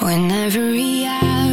when every hour